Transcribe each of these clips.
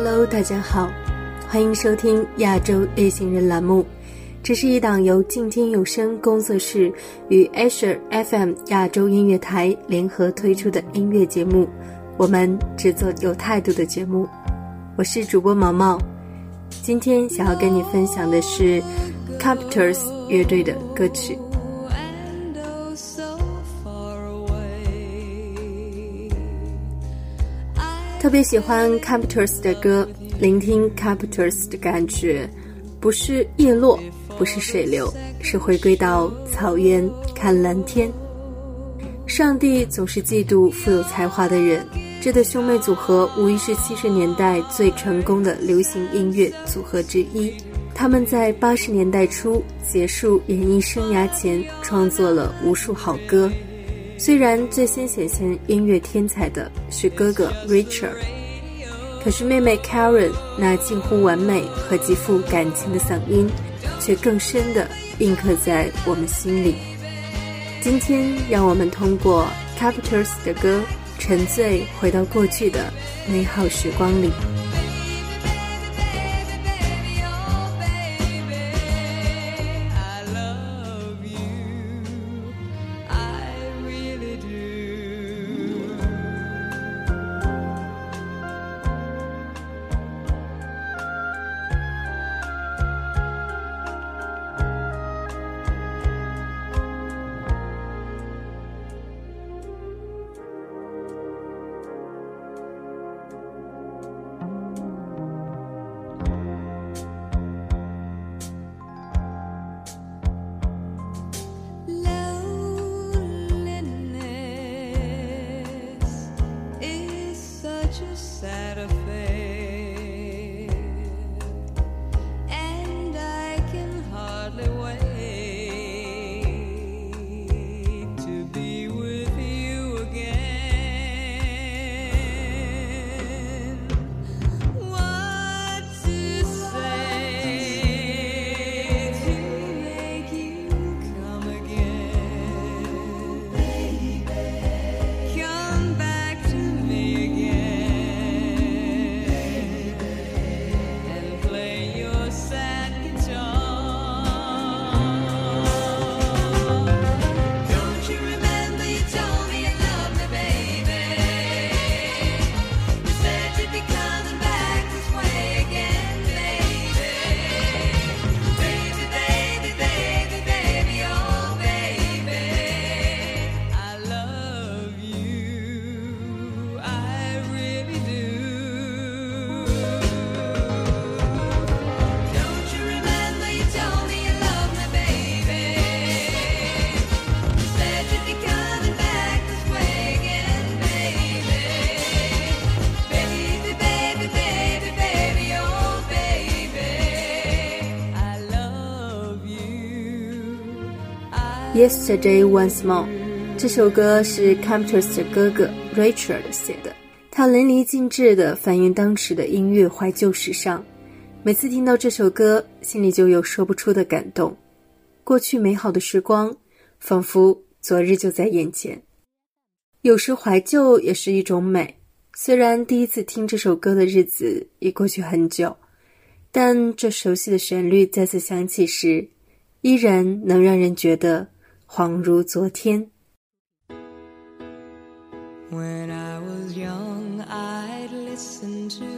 Hello，大家好，欢迎收听亚洲夜行人栏目。这是一档由静听有声工作室与 Asher FM 亚洲音乐台联合推出的音乐节目。我们制作有态度的节目。我是主播毛毛，今天想要跟你分享的是 Captors 乐队的歌曲。特别喜欢 Captors 的歌，聆听 Captors 的感觉，不是叶落，不是水流，是回归到草原看蓝天。上帝总是嫉妒富有才华的人。这对兄妹组合无疑是七十年代最成功的流行音乐组合之一。他们在八十年代初结束演艺生涯前，创作了无数好歌。虽然最先显现音乐天才的是哥哥 Richard，可是妹妹 Karen 那近乎完美和极富感情的嗓音，却更深的印刻在我们心里。今天，让我们通过 Captors 的歌，沉醉回到过去的美好时光里。Yesterday Once More，这首歌是 Camptus 的哥哥 Richard 写的，他淋漓尽致地反映当时的音乐怀旧时尚。每次听到这首歌，心里就有说不出的感动。过去美好的时光，仿佛昨日就在眼前。有时怀旧也是一种美。虽然第一次听这首歌的日子已过去很久，但这熟悉的旋律再次响起时，依然能让人觉得。恍如昨天。When I was young, I'd listen to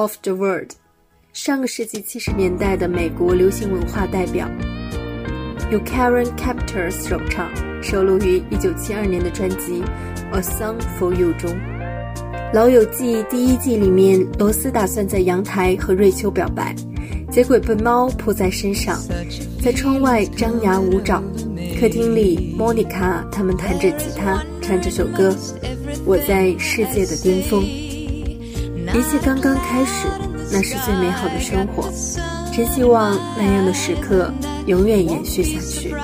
of the World，上个世纪七十年代的美国流行文化代表，由 Karen Captor 首唱，收录于一九七二年的专辑《A Song for You》中。《老友记》第一季里面，罗斯打算在阳台和瑞秋表白，结果被猫扑在身上，在窗外张牙舞爪。客厅里，Monica 他们弹着吉他，唱这首歌，《我在世界的巅峰》。一切刚刚开始那是最美好的生活。真希望那样的时刻永远延续下去。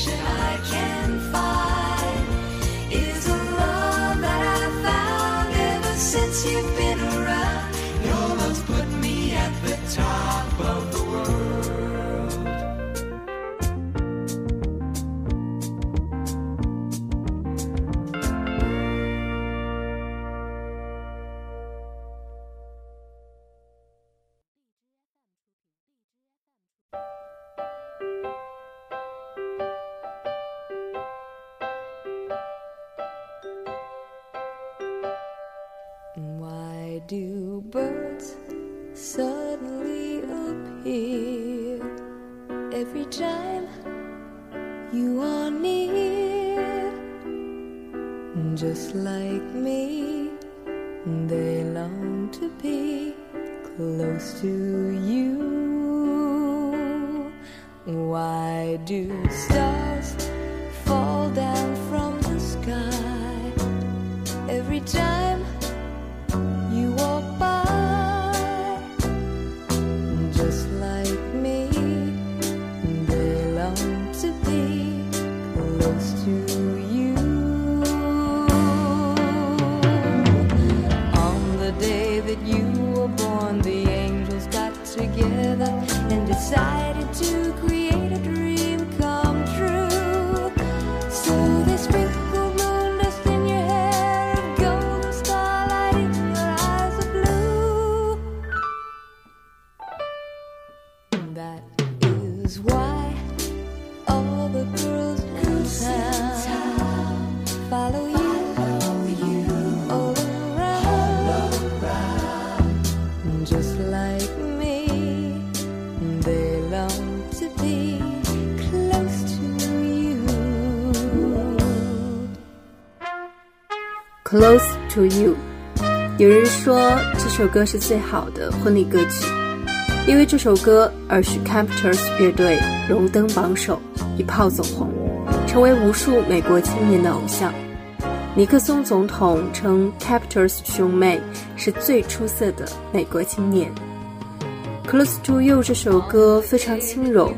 should I? Just like me, they long to be close to you. Why do stars fall down from the sky and decided to create to You。有人说这首歌是最好的婚礼歌曲，因为这首歌而使 Captors 乐队荣登榜首，一炮走红，成为无数美国青年的偶像。尼克松总统称 Captors 兄妹是最出色的美国青年。Close to You 这首歌非常轻柔，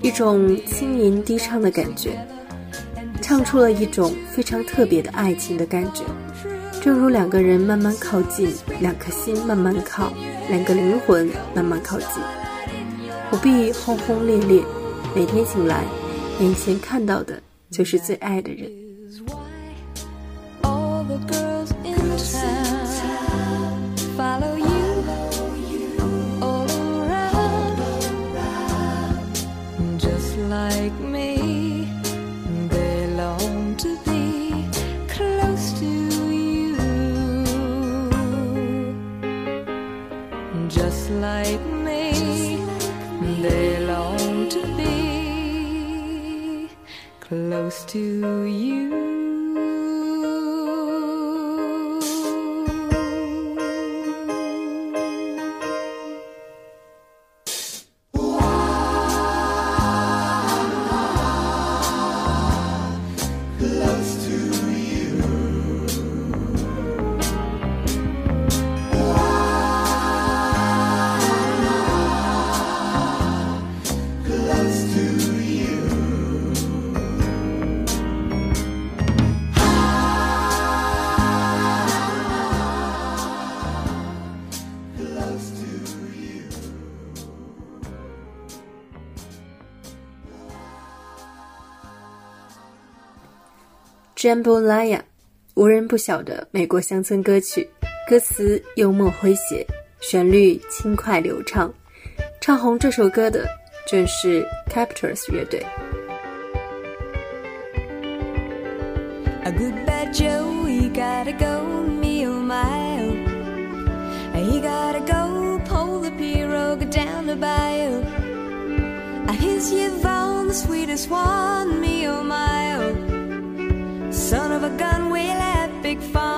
一种轻吟低唱的感觉，唱出了一种非常特别的爱情的感觉。正如两个人慢慢靠近，两颗心慢慢靠，两个灵魂慢慢靠近，不必轰轰烈烈。每天醒来，眼前看到的就是最爱的人。Close to you. Jambalaya，无人不晓的美国乡村歌曲，歌词幽默诙谐，旋律轻快流畅。唱红这首歌的正是 Captors 乐队 Son of a gun, we'll have big fun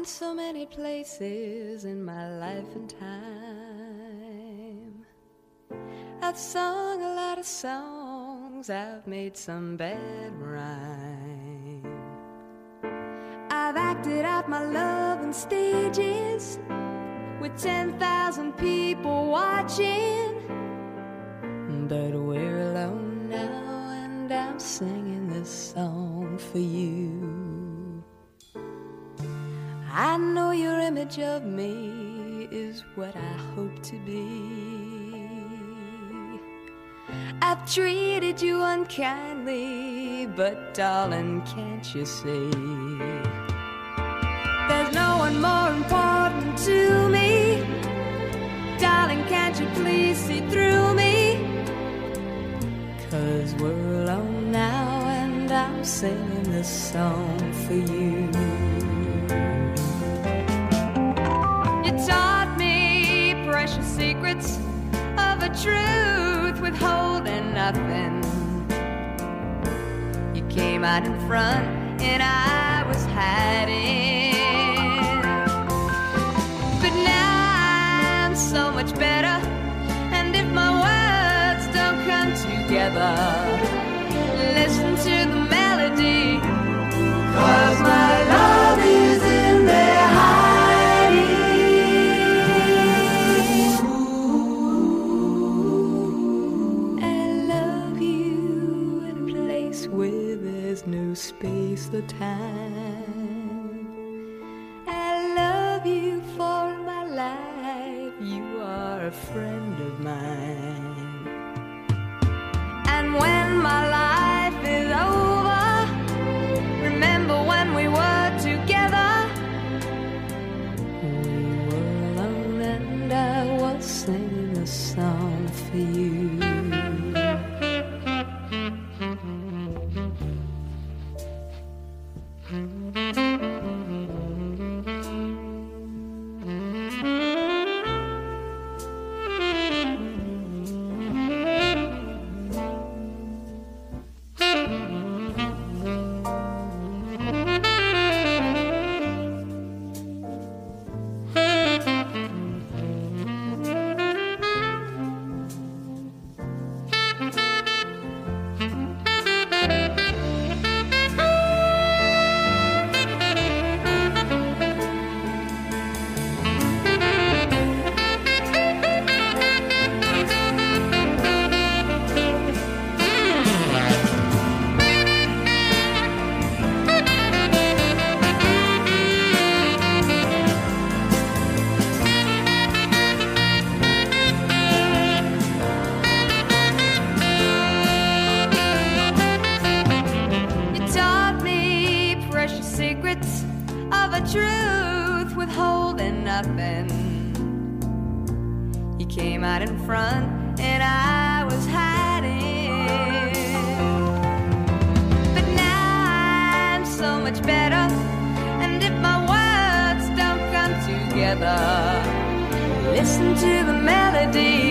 Been so many places in my life and time. I've sung a lot of songs, I've made some bad rhyme. I've acted out my love on stages with 10,000 people watching. But we're alone now, and I'm singing this song for you. Image of me is what I hope to be. I've treated you unkindly, but darling, can't you see? There's no one more important to me. Darling, can't you please see through me? Cause we're alone now, and I'm singing this song for you. You truth withholding nothing. You came out in front and I was hiding. But now I'm so much better. And if my words don't come together, time. Together, listen to the melody.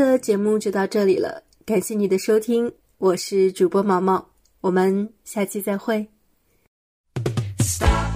的节目就到这里了，感谢你的收听，我是主播毛毛，我们下期再会。Stop,